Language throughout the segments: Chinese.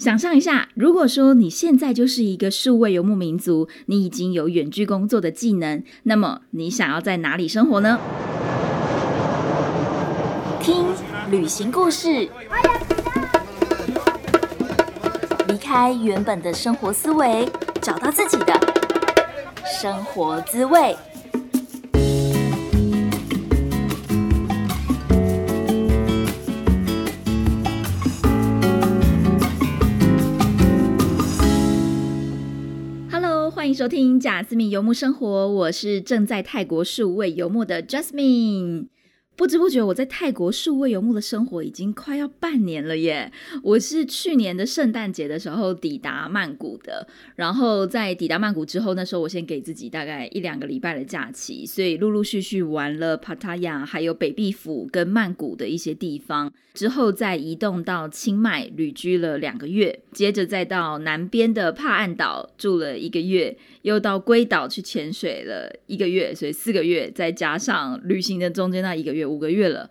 想象一下，如果说你现在就是一个数位游牧民族，你已经有远距工作的技能，那么你想要在哪里生活呢？听旅行故事，离开原本的生活思维，找到自己的生活滋味。迎收听贾斯敏游牧生活，我是正在泰国数位游牧的 Jasmine。不知不觉，我在泰国数位游牧的生活已经快要半年了耶！我是去年的圣诞节的时候抵达曼谷的，然后在抵达曼谷之后，那时候我先给自己大概一两个礼拜的假期，所以陆陆续续玩了帕塔亚、还有北壁府跟曼谷的一些地方，之后再移动到清迈旅居了两个月，接着再到南边的帕岸岛住了一个月。又到龟岛去潜水了一个月，所以四个月，再加上旅行的中间那一个月，五个月了。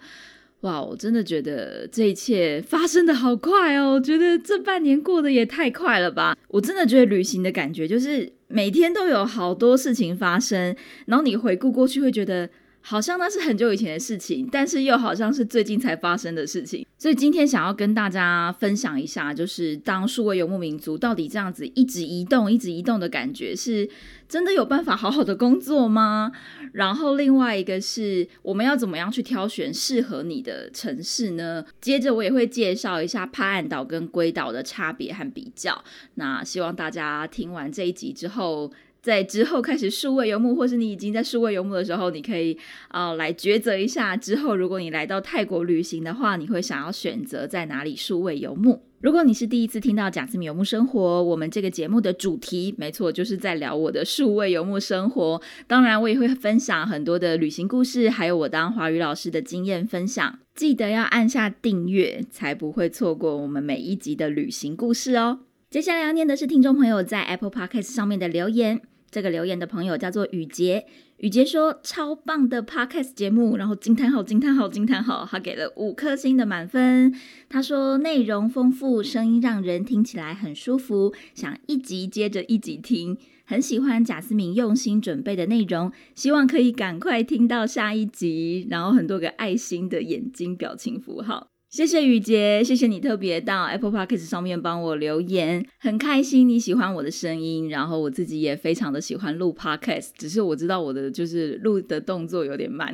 哇，我真的觉得这一切发生的好快哦！我觉得这半年过得也太快了吧！我真的觉得旅行的感觉就是每天都有好多事情发生，然后你回顾过去会觉得。好像那是很久以前的事情，但是又好像是最近才发生的事情。所以今天想要跟大家分享一下，就是当数位游牧民族到底这样子一直移动、一直移动的感觉，是真的有办法好好的工作吗？然后另外一个是，我们要怎么样去挑选适合你的城市呢？接着我也会介绍一下帕岸岛跟龟岛的差别和比较。那希望大家听完这一集之后。在之后开始数位游牧，或是你已经在数位游牧的时候，你可以啊来抉择一下。之后如果你来到泰国旅行的话，你会想要选择在哪里数位游牧？如果你是第一次听到贾斯米游牧生活，我们这个节目的主题没错，就是在聊我的数位游牧生活。当然，我也会分享很多的旅行故事，还有我当华语老师的经验分享。记得要按下订阅，才不会错过我们每一集的旅行故事哦。接下来要念的是听众朋友在 Apple Podcast 上面的留言。这个留言的朋友叫做雨杰，雨杰说超棒的 Podcast 节目，然后惊叹号惊叹号惊叹号，他给了五颗星的满分。他说内容丰富，声音让人听起来很舒服，想一集接着一集听，很喜欢贾思明用心准备的内容，希望可以赶快听到下一集，然后很多个爱心的眼睛表情符号。谢谢雨杰，谢谢你特别到 Apple Podcast 上面帮我留言，很开心你喜欢我的声音，然后我自己也非常的喜欢录 Podcast，只是我知道我的就是录的动作有点慢，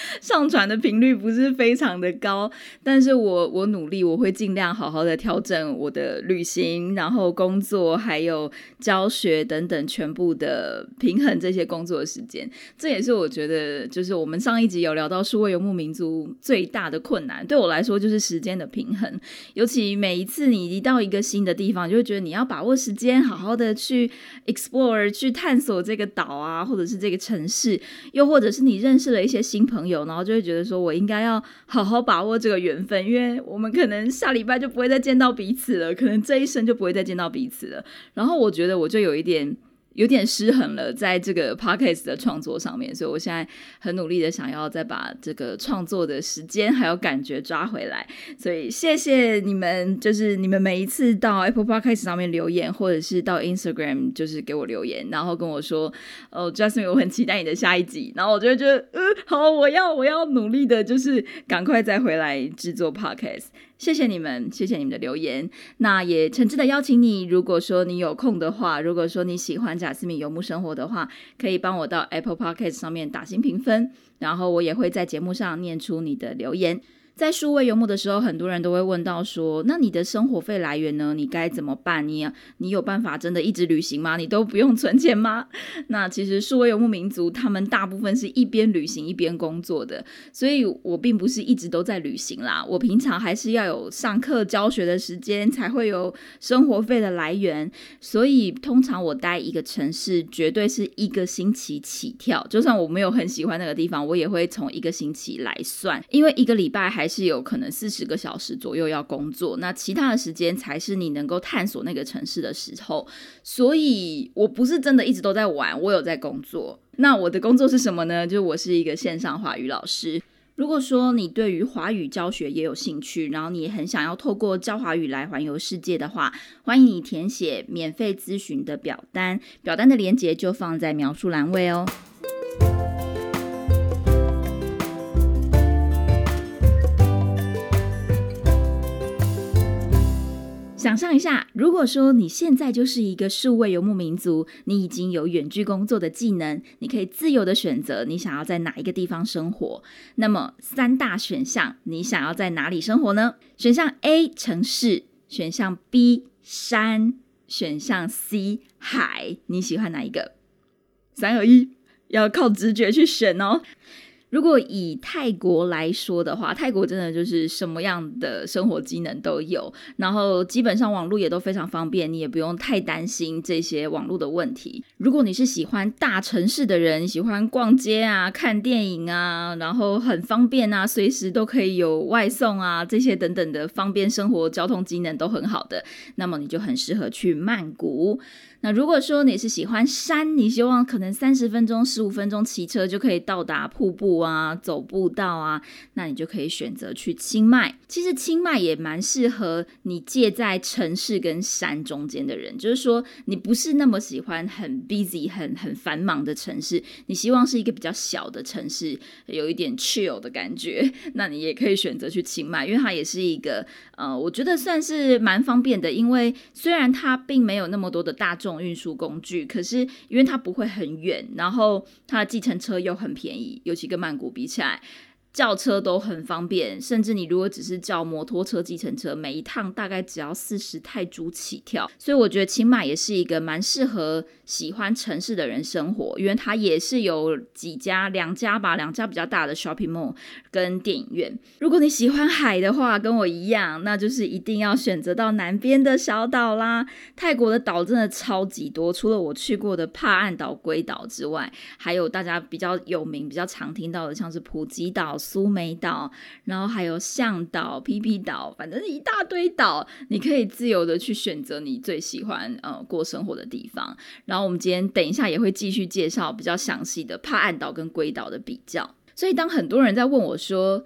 上传的频率不是非常的高，但是我我努力，我会尽量好好的调整我的旅行，然后工作还有教学等等全部的平衡这些工作时间，这也是我觉得就是我们上一集有聊到数位游牧民族最大的困难，对我来说。就是时间的平衡，尤其每一次你一到一个新的地方，就会觉得你要把握时间，好好的去 explore，去探索这个岛啊，或者是这个城市，又或者是你认识了一些新朋友，有然后就会觉得说我应该要好好把握这个缘分，因为我们可能下礼拜就不会再见到彼此了，可能这一生就不会再见到彼此了。然后我觉得我就有一点。有点失衡了，在这个 podcast 的创作上面，所以我现在很努力的想要再把这个创作的时间还有感觉抓回来。所以谢谢你们，就是你们每一次到 Apple Podcast 上面留言，或者是到 Instagram 就是给我留言，然后跟我说，哦，Justin，我很期待你的下一集。然后我就觉得，嗯，好，我要我要努力的，就是赶快再回来制作 podcast。谢谢你们，谢谢你们的留言。那也诚挚的邀请你，如果说你有空的话，如果说你喜欢贾斯敏游牧生活的话，可以帮我到 Apple Podcast 上面打新评分，然后我也会在节目上念出你的留言。在数位游牧的时候，很多人都会问到说：“那你的生活费来源呢？你该怎么办？你你有办法真的一直旅行吗？你都不用存钱吗？” 那其实数位游牧民族他们大部分是一边旅行一边工作的，所以我并不是一直都在旅行啦。我平常还是要有上课教学的时间，才会有生活费的来源。所以通常我待一个城市，绝对是一个星期起跳。就算我没有很喜欢那个地方，我也会从一个星期来算，因为一个礼拜还。是有可能四十个小时左右要工作，那其他的时间才是你能够探索那个城市的时候。所以我不是真的一直都在玩，我有在工作。那我的工作是什么呢？就是我是一个线上华语老师。如果说你对于华语教学也有兴趣，然后你很想要透过教华语来环游世界的话，欢迎你填写免费咨询的表单，表单的链接就放在描述栏位哦。想象一下，如果说你现在就是一个数位游牧民族，你已经有远距工作的技能，你可以自由的选择你想要在哪一个地方生活。那么三大选项，你想要在哪里生活呢？选项 A 城市，选项 B 山，选项 C 海，你喜欢哪一个？三二一，要靠直觉去选哦。如果以泰国来说的话，泰国真的就是什么样的生活机能都有，然后基本上网络也都非常方便，你也不用太担心这些网络的问题。如果你是喜欢大城市的人，喜欢逛街啊、看电影啊，然后很方便啊，随时都可以有外送啊，这些等等的方便生活交通机能都很好的，那么你就很适合去曼谷。那如果说你是喜欢山，你希望可能三十分钟、十五分钟骑车就可以到达瀑布啊、走步道啊，那你就可以选择去清迈。其实清迈也蛮适合你介在城市跟山中间的人，就是说你不是那么喜欢很 busy、很很繁忙的城市，你希望是一个比较小的城市，有一点 chill 的感觉，那你也可以选择去清迈，因为它也是一个呃，我觉得算是蛮方便的，因为虽然它并没有那么多的大众。种运输工具，可是因为它不会很远，然后它的计程车又很便宜，尤其跟曼谷比起来。叫车都很方便，甚至你如果只是叫摩托车、计程车，每一趟大概只要四十泰铢起跳。所以我觉得清迈也是一个蛮适合喜欢城市的人生活，因为它也是有几家、两家吧，两家比较大的 shopping mall 跟电影院。如果你喜欢海的话，跟我一样，那就是一定要选择到南边的小岛啦。泰国的岛真的超级多，除了我去过的帕岸岛、龟岛之外，还有大家比较有名、比较常听到的，像是普吉岛。苏梅岛，然后还有向岛、皮皮岛，反正一大堆岛，你可以自由的去选择你最喜欢呃过生活的地方。然后我们今天等一下也会继续介绍比较详细的帕岸岛跟龟岛的比较。所以当很多人在问我说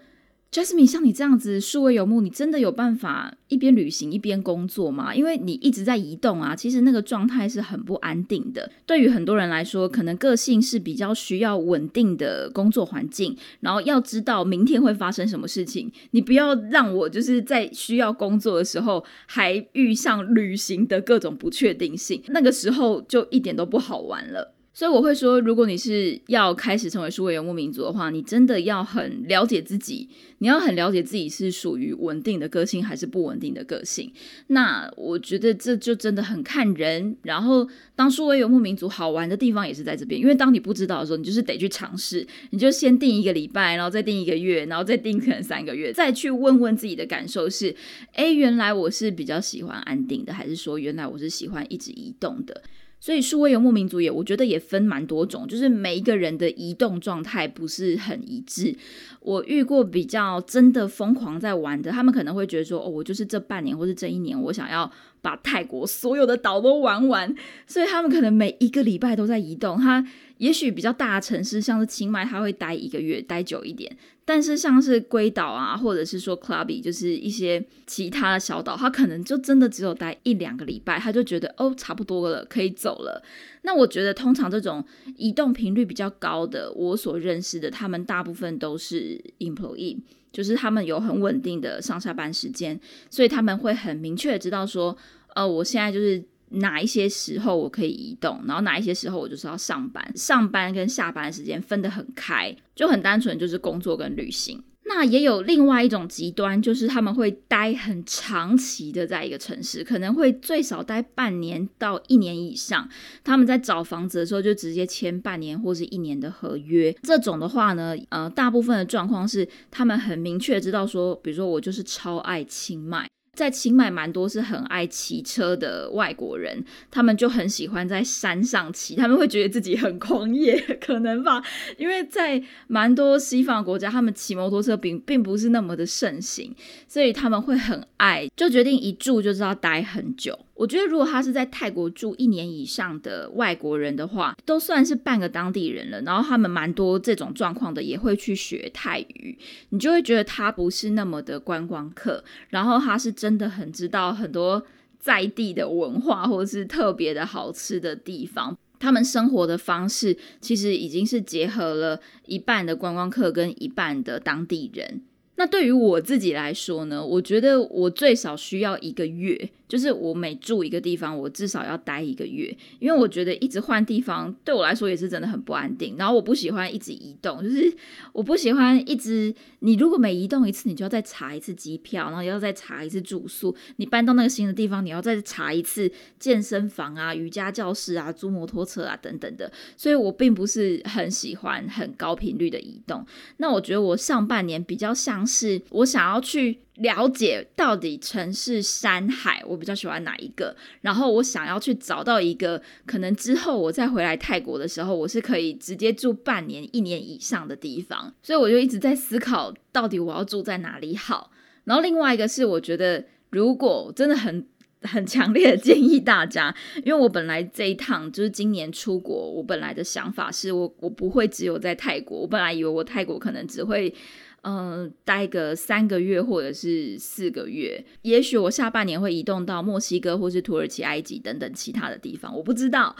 ，Jasmine，像你这样子数位游牧，你真的有办法一边旅行一边工作吗？因为你一直在移动啊，其实那个状态是很不安定的。对于很多人来说，可能个性是比较需要稳定的工作环境，然后要知道明天会发生什么事情。你不要让我就是在需要工作的时候还遇上旅行的各种不确定性，那个时候就一点都不好玩了。所以我会说，如果你是要开始成为数位游牧民族的话，你真的要很了解自己，你要很了解自己是属于稳定的个性还是不稳定的个性。那我觉得这就真的很看人。然后，当数位游牧民族好玩的地方也是在这边，因为当你不知道的时候，你就是得去尝试，你就先定一个礼拜，然后再定一个月，然后再定可能三个月，再去问问自己的感受是：哎，原来我是比较喜欢安定的，还是说原来我是喜欢一直移动的？所以数位游牧民族也，我觉得也分蛮多种，就是每一个人的移动状态不是很一致。我遇过比较真的疯狂在玩的，他们可能会觉得说，哦，我就是这半年或是这一年，我想要把泰国所有的岛都玩完，所以他们可能每一个礼拜都在移动。他也许比较大的城市，像是清迈，他会待一个月，待久一点。但是像是龟岛啊，或者是说 Clubby，就是一些其他的小岛，他可能就真的只有待一两个礼拜，他就觉得哦，差不多了，可以走了。那我觉得通常这种移动频率比较高的，我所认识的，他们大部分都是 employee，就是他们有很稳定的上下班时间，所以他们会很明确知道说，呃，我现在就是。哪一些时候我可以移动，然后哪一些时候我就是要上班，上班跟下班的时间分得很开，就很单纯就是工作跟旅行。那也有另外一种极端，就是他们会待很长期的在一个城市，可能会最少待半年到一年以上。他们在找房子的时候就直接签半年或是一年的合约。这种的话呢，呃，大部分的状况是他们很明确知道说，比如说我就是超爱清迈。在清迈蛮多是很爱骑车的外国人，他们就很喜欢在山上骑，他们会觉得自己很狂野，可能吧？因为在蛮多西方国家，他们骑摩托车并并不是那么的盛行，所以他们会很爱，就决定一住就知道待很久。我觉得如果他是在泰国住一年以上的外国人的话，都算是半个当地人了。然后他们蛮多这种状况的，也会去学泰语，你就会觉得他不是那么的观光客，然后他是真的很知道很多在地的文化或者是特别的好吃的地方。他们生活的方式其实已经是结合了一半的观光客跟一半的当地人。那对于我自己来说呢，我觉得我最少需要一个月。就是我每住一个地方，我至少要待一个月，因为我觉得一直换地方对我来说也是真的很不安定。然后我不喜欢一直移动，就是我不喜欢一直你如果每移动一次，你就要再查一次机票，然后要再查一次住宿。你搬到那个新的地方，你要再查一次健身房啊、瑜伽教室啊、租摩托车啊等等的。所以我并不是很喜欢很高频率的移动。那我觉得我上半年比较像是我想要去。了解到底城市、山海，我比较喜欢哪一个？然后我想要去找到一个，可能之后我再回来泰国的时候，我是可以直接住半年、一年以上的地方。所以我就一直在思考，到底我要住在哪里好。然后另外一个是，我觉得如果真的很很强烈的建议大家，因为我本来这一趟就是今年出国，我本来的想法是我我不会只有在泰国，我本来以为我泰国可能只会。嗯，待个三个月或者是四个月，也许我下半年会移动到墨西哥或是土耳其、埃及等等其他的地方，我不知道。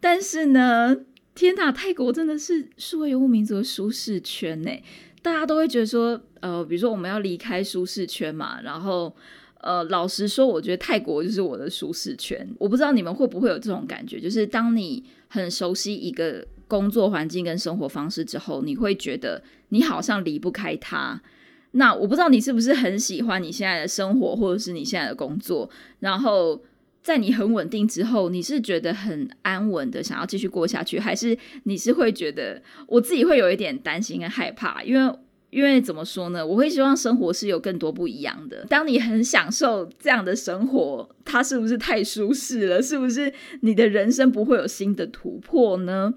但是呢，天哪，泰国真的是数位游牧民族的舒适圈呢！大家都会觉得说，呃，比如说我们要离开舒适圈嘛，然后，呃，老实说，我觉得泰国就是我的舒适圈。我不知道你们会不会有这种感觉，就是当你很熟悉一个。工作环境跟生活方式之后，你会觉得你好像离不开他。那我不知道你是不是很喜欢你现在的生活，或者是你现在的工作。然后在你很稳定之后，你是觉得很安稳的，想要继续过下去，还是你是会觉得我自己会有一点担心跟害怕？因为因为怎么说呢？我会希望生活是有更多不一样的。当你很享受这样的生活，它是不是太舒适了？是不是你的人生不会有新的突破呢？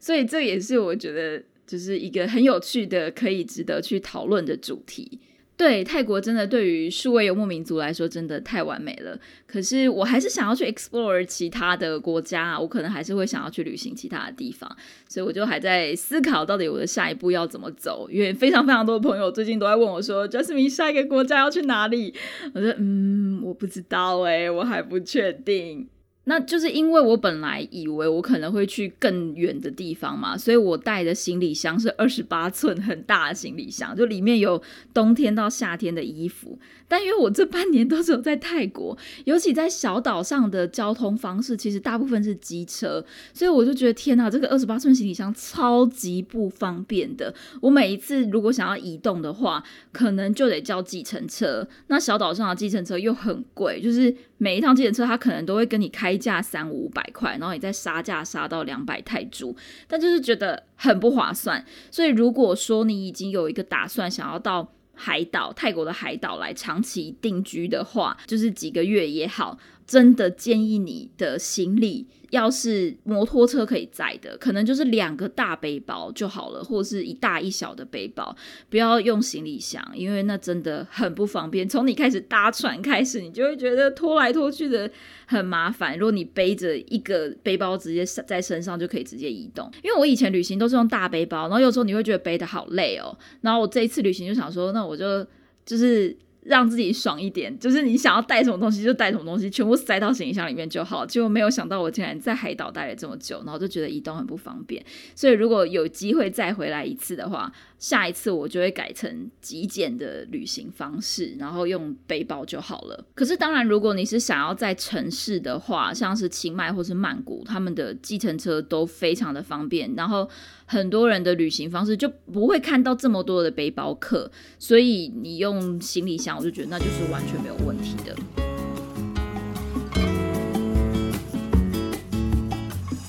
所以这也是我觉得就是一个很有趣的、可以值得去讨论的主题。对泰国真的对于数位游牧民族来说真的太完美了。可是我还是想要去 explore 其他的国家，我可能还是会想要去旅行其他的地方。所以我就还在思考到底我的下一步要怎么走。因为非常非常多的朋友最近都在问我说，Jasmine 下一个国家要去哪里？我说嗯，我不知道哎，我还不确定。那就是因为我本来以为我可能会去更远的地方嘛，所以我带的行李箱是二十八寸很大的行李箱，就里面有冬天到夏天的衣服。但因为我这半年都是有在泰国，尤其在小岛上的交通方式，其实大部分是机车，所以我就觉得天哪，这个二十八寸行李箱超级不方便的。我每一次如果想要移动的话，可能就得叫计程车。那小岛上的计程车又很贵，就是每一趟计程车它可能都会跟你开价三五百块，然后你再杀价杀到两百泰铢，但就是觉得很不划算。所以如果说你已经有一个打算，想要到海岛，泰国的海岛来长期定居的话，就是几个月也好，真的建议你的行李。要是摩托车可以载的，可能就是两个大背包就好了，或者是一大一小的背包，不要用行李箱，因为那真的很不方便。从你开始搭船开始，你就会觉得拖来拖去的很麻烦。如果你背着一个背包直接在身上就可以直接移动，因为我以前旅行都是用大背包，然后有时候你会觉得背的好累哦。然后我这一次旅行就想说，那我就就是。让自己爽一点，就是你想要带什么东西就带什么东西，全部塞到行李箱里面就好。结果没有想到，我竟然在海岛待了这么久，然后就觉得移动很不方便。所以如果有机会再回来一次的话，下一次我就会改成极简的旅行方式，然后用背包就好了。可是当然，如果你是想要在城市的话，像是清迈或是曼谷，他们的计程车都非常的方便，然后很多人的旅行方式就不会看到这么多的背包客，所以你用行李箱，我就觉得那就是完全没有问题的。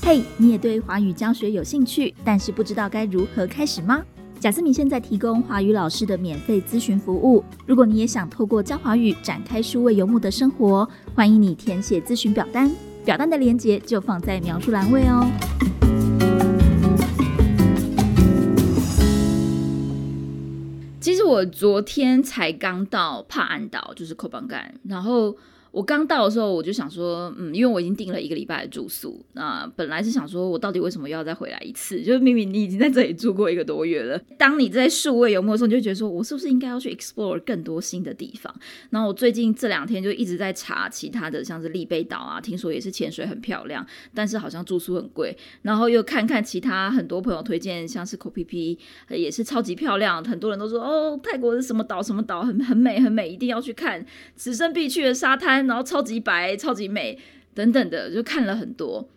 嘿，你也对华语教学有兴趣，但是不知道该如何开始吗？贾思敏现在提供华语老师的免费咨询服务。如果你也想透过教华语展开数位游牧的生活，欢迎你填写咨询表单，表单的链接就放在描述栏位哦。其实我昨天才刚到帕安岛，就是扣邦干，然后我刚到的时候，我就想说，嗯，因为我已经订了一个礼拜的住宿，那本来是想说，我到底为什么要再回来一次？就是明明你已经在这里住过一个多月了。当你在数位游牧的时候，你就觉得说我是不是应该要去 explore 更多新的地方？然后我最近这两天就一直在查其他的，像是丽贝岛啊，听说也是潜水很漂亮，但是好像住宿很贵。然后又看看其他很多朋友推荐，像是 Ko P P 也是超级漂亮，很多人都说哦，泰国是什么岛什么岛，很很美很美，一定要去看，此生必去的沙滩。然后超级白、超级美等等的，就看了很多，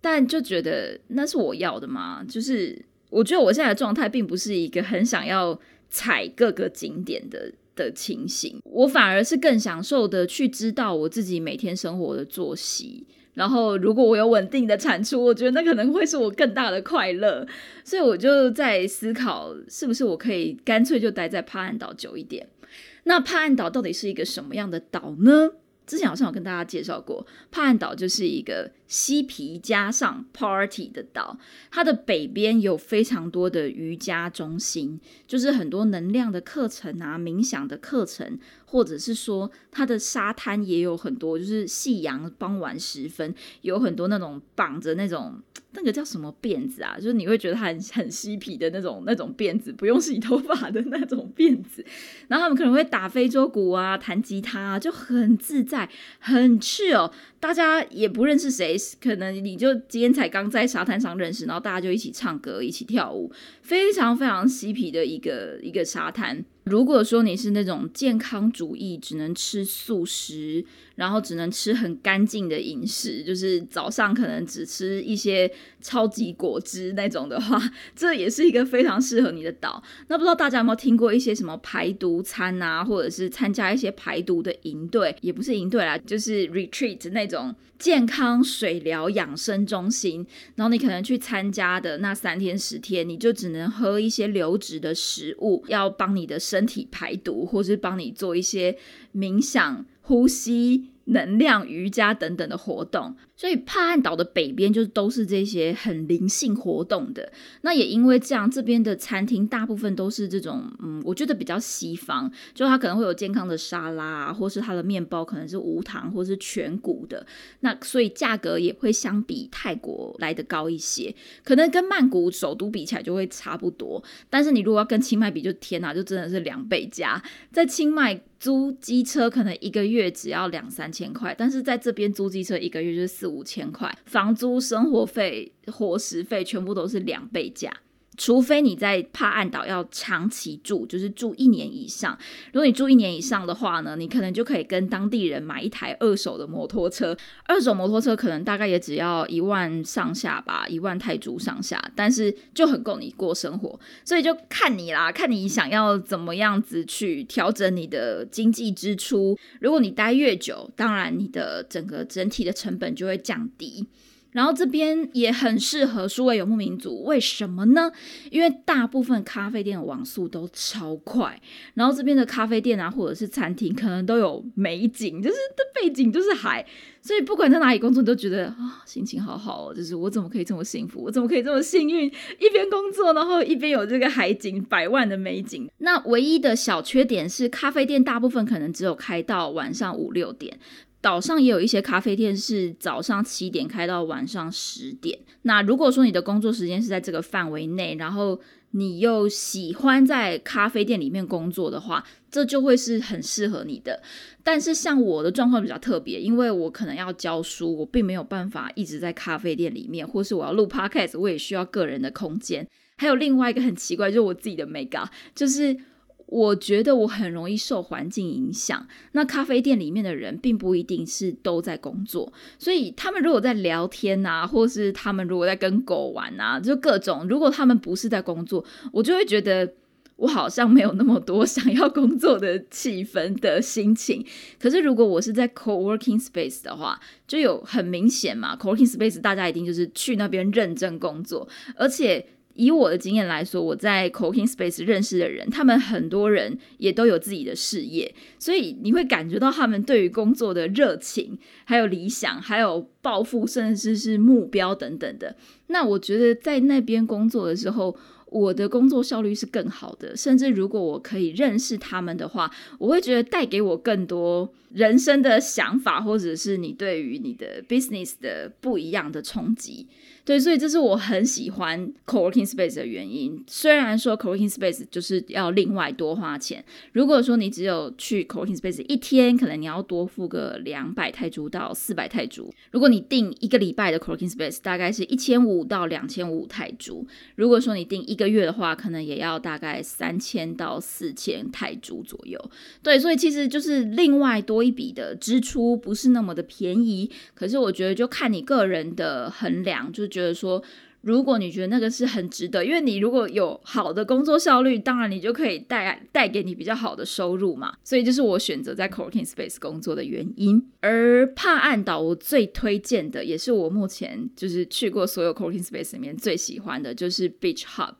但就觉得那是我要的吗？就是我觉得我现在的状态并不是一个很想要踩各个景点的的情形，我反而是更享受的去知道我自己每天生活的作息。然后如果我有稳定的产出，我觉得那可能会是我更大的快乐。所以我就在思考，是不是我可以干脆就待在帕岸岛久一点。那帕岸岛到底是一个什么样的岛呢？之前好像有跟大家介绍过，帕岸岛就是一个嬉皮加上 party 的岛。它的北边有非常多的瑜伽中心，就是很多能量的课程啊、冥想的课程，或者是说它的沙滩也有很多，就是夕阳傍晚时分有很多那种绑着那种。那个叫什么辫子啊？就是你会觉得很很嬉皮的那种那种辫子，不用洗头发的那种辫子。然后他们可能会打非洲鼓啊，弹吉他，啊就很自在，很 chill。大家也不认识谁，可能你就今天才刚在沙滩上认识，然后大家就一起唱歌，一起跳舞，非常非常嬉皮的一个一个沙滩。如果说你是那种健康主义，只能吃素食，然后只能吃很干净的饮食，就是早上可能只吃一些超级果汁那种的话，这也是一个非常适合你的岛。那不知道大家有没有听过一些什么排毒餐啊，或者是参加一些排毒的营队，也不是营队啦，就是 retreat 那种。健康水疗养生中心，然后你可能去参加的那三天十天，你就只能喝一些流质的食物，要帮你的身体排毒，或是帮你做一些冥想、呼吸。能量瑜伽等等的活动，所以帕岸岛的北边就都是这些很灵性活动的。那也因为这样，这边的餐厅大部分都是这种，嗯，我觉得比较西方，就它可能会有健康的沙拉，或是它的面包可能是无糖或是全谷的。那所以价格也会相比泰国来的高一些，可能跟曼谷首都比起来就会差不多。但是你如果要跟清迈比，就天哪，就真的是两倍价，在清迈。租机车可能一个月只要两三千块，但是在这边租机车一个月就是四五千块，房租、生活费、伙食费全部都是两倍价。除非你在帕岸岛要长期住，就是住一年以上。如果你住一年以上的话呢，你可能就可以跟当地人买一台二手的摩托车。二手摩托车可能大概也只要一万上下吧，一万泰铢上下，但是就很够你过生活。所以就看你啦，看你想要怎么样子去调整你的经济支出。如果你待越久，当然你的整个整体的成本就会降低。然后这边也很适合数位游牧民族，为什么呢？因为大部分咖啡店的网速都超快，然后这边的咖啡店啊，或者是餐厅，可能都有美景，就是的背景就是海，所以不管在哪里工作，都觉得啊心情好好哦，就是我怎么可以这么幸福，我怎么可以这么幸运，一边工作，然后一边有这个海景，百万的美景。那唯一的小缺点是，咖啡店大部分可能只有开到晚上五六点。岛上也有一些咖啡店是早上七点开到晚上十点。那如果说你的工作时间是在这个范围内，然后你又喜欢在咖啡店里面工作的话，这就会是很适合你的。但是像我的状况比较特别，因为我可能要教书，我并没有办法一直在咖啡店里面，或是我要录 podcast，我也需要个人的空间。还有另外一个很奇怪，就是我自己的 make up，就是。我觉得我很容易受环境影响。那咖啡店里面的人并不一定是都在工作，所以他们如果在聊天啊，或是他们如果在跟狗玩啊，就各种。如果他们不是在工作，我就会觉得我好像没有那么多 想要工作的气氛的心情。可是如果我是在 co-working space 的话，就有很明显嘛，co-working space 大家一定就是去那边认真工作，而且。以我的经验来说，我在 Cooking Space 认识的人，他们很多人也都有自己的事业，所以你会感觉到他们对于工作的热情，还有理想，还有抱负，甚至是目标等等的。那我觉得在那边工作的时候，我的工作效率是更好的。甚至如果我可以认识他们的话，我会觉得带给我更多人生的想法，或者是你对于你的 business 的不一样的冲击。对，所以这是我很喜欢 co-working space 的原因。虽然说 co-working space 就是要另外多花钱，如果说你只有去 co-working space 一天，可能你要多付个两百泰铢到四百泰铢。如果你定一个礼拜的 co-working space，大概是一千五到两千五泰铢。如果说你定一个月的话，可能也要大概三千到四千泰铢左右。对，所以其实就是另外多一笔的支出，不是那么的便宜。可是我觉得就看你个人的衡量，就。觉得说，如果你觉得那个是很值得，因为你如果有好的工作效率，当然你就可以带带给你比较好的收入嘛。所以就是我选择在 co-working space 工作的原因。而帕岸岛我最推荐的，也是我目前就是去过所有 co-working space 里面最喜欢的，就是 Beach Hub。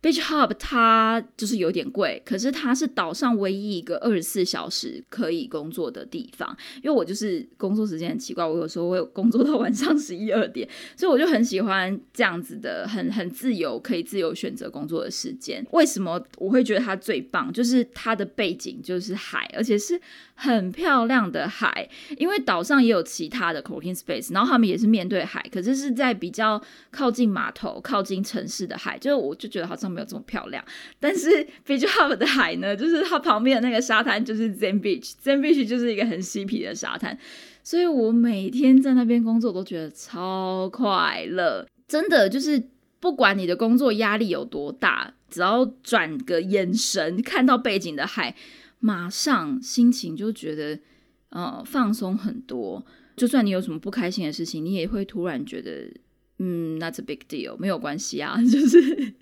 Beach Hub 它就是有点贵，可是它是岛上唯一一个二十四小时可以工作的地方。因为我就是工作时间很奇怪，我有时候会工作到晚上十一二点，所以我就很喜欢这样子的，很很自由，可以自由选择工作的时间。为什么我会觉得它最棒？就是它的背景就是海，而且是很漂亮的海。因为岛上也有其他的 cooking space，然后他们也是面对海，可是是在比较靠近码头、靠近城市的海。就是我就觉得好像。没有这么漂亮，但是 Beach Hub 的海呢，就是它旁边的那个沙滩就是 Zen Beach，Zen Beach 就是一个很嬉皮的沙滩，所以我每天在那边工作都觉得超快乐，真的就是不管你的工作压力有多大，只要转个眼神看到背景的海，马上心情就觉得呃放松很多，就算你有什么不开心的事情，你也会突然觉得嗯，That's a big deal，没有关系啊，就是。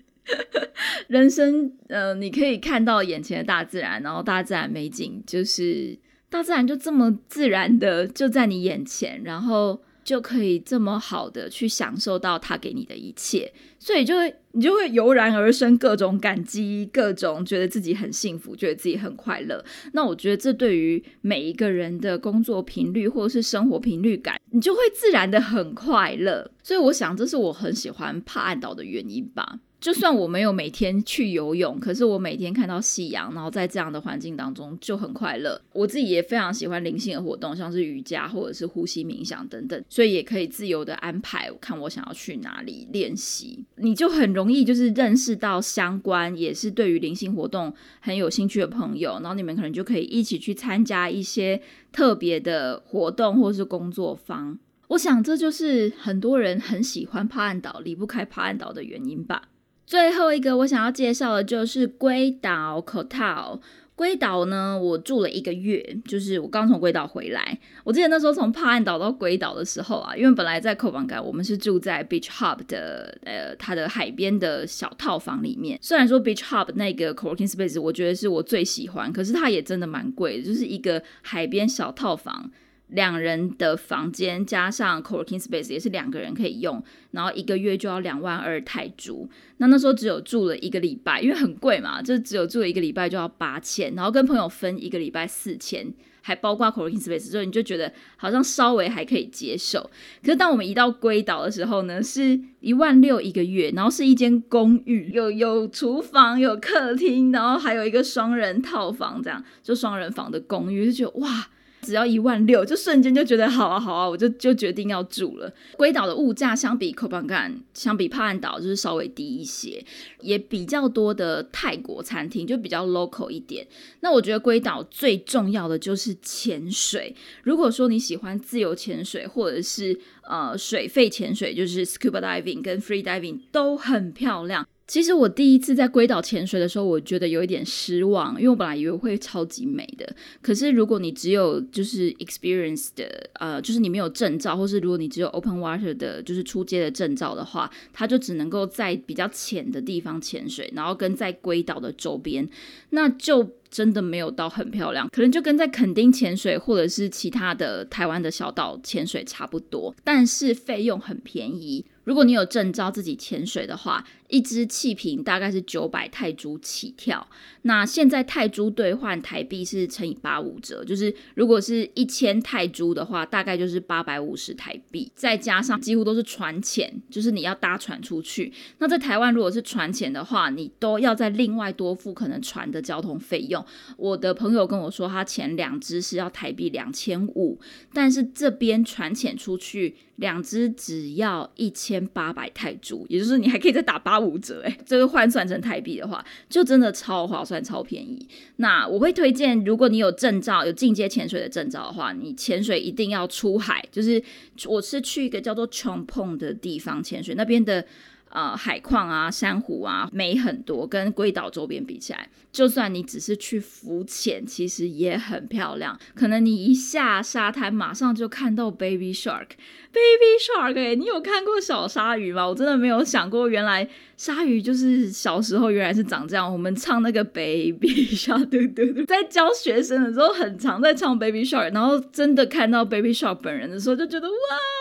人生，呃，你可以看到眼前的大自然，然后大自然美景就是大自然就这么自然的就在你眼前，然后就可以这么好的去享受到他给你的一切，所以就会你就会油然而生各种感激，各种觉得自己很幸福，觉得自己很快乐。那我觉得这对于每一个人的工作频率或者是生活频率感，你就会自然的很快乐。所以我想这是我很喜欢帕暗岛的原因吧。就算我没有每天去游泳，可是我每天看到夕阳，然后在这样的环境当中就很快乐。我自己也非常喜欢灵性的活动，像是瑜伽或者是呼吸冥想等等，所以也可以自由的安排，看我想要去哪里练习。你就很容易就是认识到相关也是对于灵性活动很有兴趣的朋友，然后你们可能就可以一起去参加一些特别的活动或是工作坊。我想这就是很多人很喜欢帕岸岛离不开帕岸岛的原因吧。最后一个我想要介绍的就是龟岛 Kotao。龟岛呢，我住了一个月，就是我刚从龟岛回来。我记得那时候从帕岸岛到龟岛的时候啊，因为本来在扣板港，我们是住在 Beach Hub 的呃它的海边的小套房里面。虽然说 Beach Hub 那个 co-working space 我觉得是我最喜欢，可是它也真的蛮贵，就是一个海边小套房。两人的房间加上 co-working space 也是两个人可以用，然后一个月就要两万二泰铢。那那时候只有住了一个礼拜，因为很贵嘛，就只有住了一个礼拜就要八千，然后跟朋友分一个礼拜四千，还包括 co-working space，所以你就觉得好像稍微还可以接受。可是当我们一到龟岛的时候呢，是一万六一个月，然后是一间公寓，有有厨房、有客厅，然后还有一个双人套房，这样就双人房的公寓，就觉得哇。只要一万六，就瞬间就觉得好啊好啊，我就就决定要住了。龟岛的物价相比 k o p a n g a n 相比帕岸岛就是稍微低一些，也比较多的泰国餐厅，就比较 local 一点。那我觉得龟岛最重要的就是潜水。如果说你喜欢自由潜水，或者是呃水肺潜水，就是 scuba diving 跟 free diving 都很漂亮。其实我第一次在龟岛潜水的时候，我觉得有一点失望，因为我本来以为会超级美的。可是如果你只有就是 experience 的，呃，就是你没有证照，或是如果你只有 open water 的，就是出街的证照的话，它就只能够在比较浅的地方潜水，然后跟在龟岛的周边，那就真的没有到很漂亮，可能就跟在垦丁潜水或者是其他的台湾的小岛潜水差不多，但是费用很便宜。如果你有证照自己潜水的话，一支气瓶大概是九百泰铢起跳。那现在泰铢兑换台币是乘以八五折，就是如果是一千泰铢的话，大概就是八百五十台币，再加上几乎都是船钱，就是你要搭船出去。那在台湾如果是船钱的话，你都要再另外多付可能船的交通费用。我的朋友跟我说，他前两支是要台币两千五，但是这边船钱出去。两只只要一千八百泰铢，也就是你还可以再打八五折，哎，这个换算成台币的话，就真的超划算、超便宜。那我会推荐，如果你有证照、有进阶潜水的证照的话，你潜水一定要出海。就是我是去一个叫做冲捧的地方潜水，那边的。呃，海况啊，珊瑚啊，美很多。跟龟岛周边比起来，就算你只是去浮潜，其实也很漂亮。可能你一下沙滩，马上就看到 baby shark，baby shark 哎，你有看过小鲨鱼吗？我真的没有想过，原来鲨鱼就是小时候原来是长这样。我们唱那个 baby shark，对对对，在教学生的时候，很常在唱 baby shark，然后真的看到 baby shark 本人的时候，就觉得哇，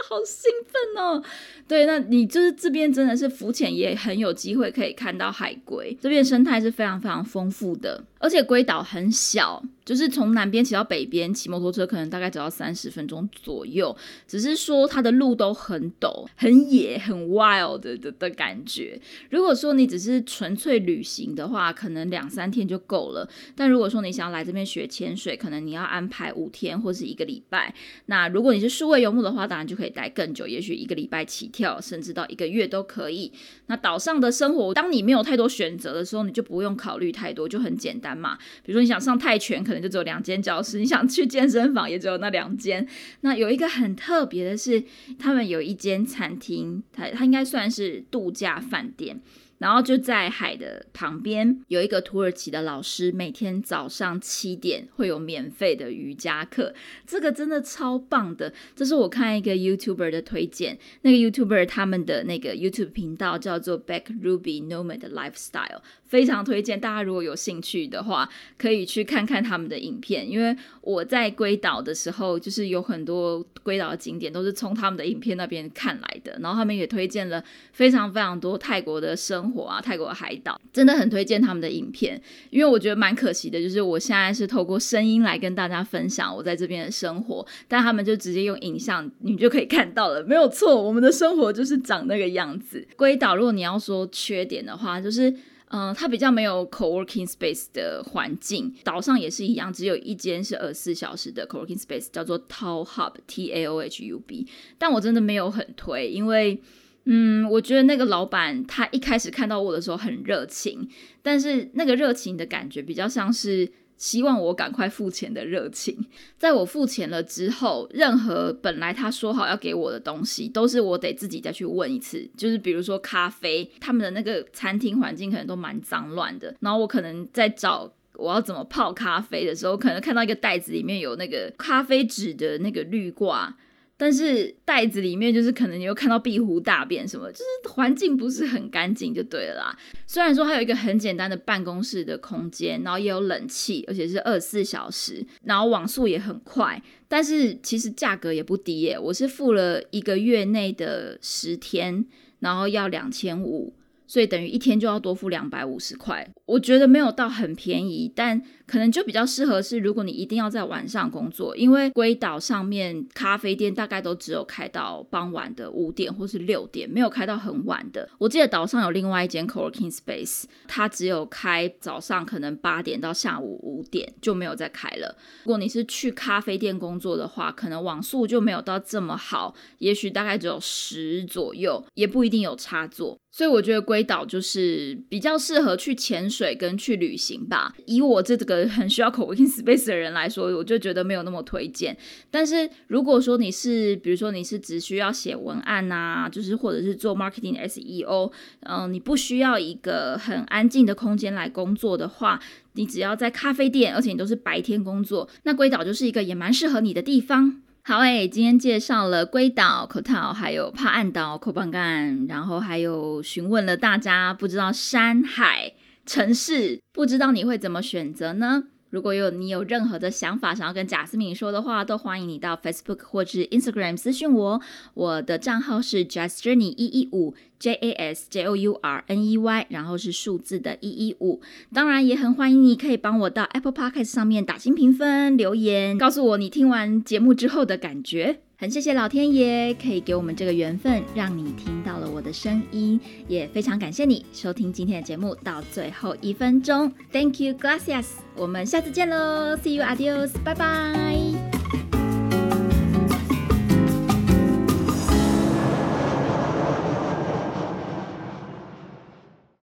好兴奋哦。对，那你就是这边真的是浮潜也很有机会可以看到海龟，这边生态是非常非常丰富的，而且龟岛很小。就是从南边骑到北边，骑摩托车可能大概只要三十分钟左右。只是说它的路都很陡、很野、很 wild 的的感觉。如果说你只是纯粹旅行的话，可能两三天就够了。但如果说你想要来这边学潜水，可能你要安排五天或是一个礼拜。那如果你是数位游牧的话，当然就可以待更久，也许一个礼拜起跳，甚至到一个月都可以。那岛上的生活，当你没有太多选择的时候，你就不用考虑太多，就很简单嘛。比如说你想上泰拳，可就只有两间教室，你想去健身房也只有那两间。那有一个很特别的是，他们有一间餐厅，它它应该算是度假饭店。然后就在海的旁边有一个土耳其的老师，每天早上七点会有免费的瑜伽课，这个真的超棒的。这是我看一个 YouTuber 的推荐，那个 YouTuber 他们的那个 YouTube 频道叫做 Back Ruby Nomad Lifestyle，非常推荐大家如果有兴趣的话，可以去看看他们的影片。因为我在龟岛的时候，就是有很多龟岛的景点都是从他们的影片那边看来的，然后他们也推荐了非常非常多泰国的生。活啊，泰国的海岛真的很推荐他们的影片，因为我觉得蛮可惜的，就是我现在是透过声音来跟大家分享我在这边的生活，但他们就直接用影像，你就可以看到了，没有错，我们的生活就是长那个样子。龟岛，如果你要说缺点的话，就是嗯，它比较没有 co-working space 的环境，岛上也是一样，只有一间是二十四小时的 co-working space，叫做 Tall Hub T A O H U B，但我真的没有很推，因为。嗯，我觉得那个老板他一开始看到我的时候很热情，但是那个热情的感觉比较像是希望我赶快付钱的热情。在我付钱了之后，任何本来他说好要给我的东西，都是我得自己再去问一次。就是比如说咖啡，他们的那个餐厅环境可能都蛮脏乱的，然后我可能在找我要怎么泡咖啡的时候，可能看到一个袋子里面有那个咖啡纸的那个滤挂。但是袋子里面就是可能你又看到壁虎大便什么，就是环境不是很干净就对了啦。虽然说它有一个很简单的办公室的空间，然后也有冷气，而且是二十四小时，然后网速也很快，但是其实价格也不低耶。我是付了一个月内的十天，然后要两千五。所以等于一天就要多付两百五十块，我觉得没有到很便宜，但可能就比较适合是如果你一定要在晚上工作，因为龟岛上面咖啡店大概都只有开到傍晚的五点或是六点，没有开到很晚的。我记得岛上有另外一间 co-working space，它只有开早上可能八点到下午五点就没有再开了。如果你是去咖啡店工作的话，可能网速就没有到这么好，也许大概只有十左右，也不一定有插座。所以我觉得龟岛就是比较适合去潜水跟去旅行吧。以我这个很需要 co-working space 的人来说，我就觉得没有那么推荐。但是如果说你是，比如说你是只需要写文案呐，就是或者是做 marketing SEO，嗯，你不需要一个很安静的空间来工作的话，你只要在咖啡店，而且你都是白天工作，那龟岛就是一个也蛮适合你的地方。好诶，今天介绍了龟岛、口套，还有帕岸岛、口邦干，然后还有询问了大家不知道山海城市，不知道你会怎么选择呢？如果有你有任何的想法想要跟贾斯敏说的话，都欢迎你到 Facebook 或是 Instagram 私讯我。我的账号是 Just Journey 一一五 J A S J O U R N E Y，然后是数字的一一五。当然也很欢迎你可以帮我到 Apple Podcast 上面打新评分、留言，告诉我你听完节目之后的感觉。很谢谢老天爷可以给我们这个缘分，让你听到了我的声音，也非常感谢你收听今天的节目到最后一分钟。Thank you, gracias。我们下次见喽，See you, adios，拜拜。